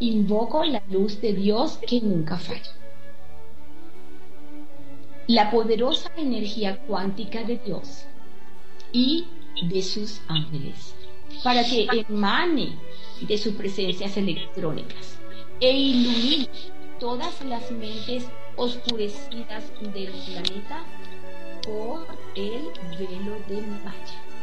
invoco la luz de Dios que nunca falla. La poderosa energía cuántica de Dios y de sus ángeles, para que emane de sus presencias electrónicas e ilumine todas las mentes oscurecidas del planeta por el velo de Maya.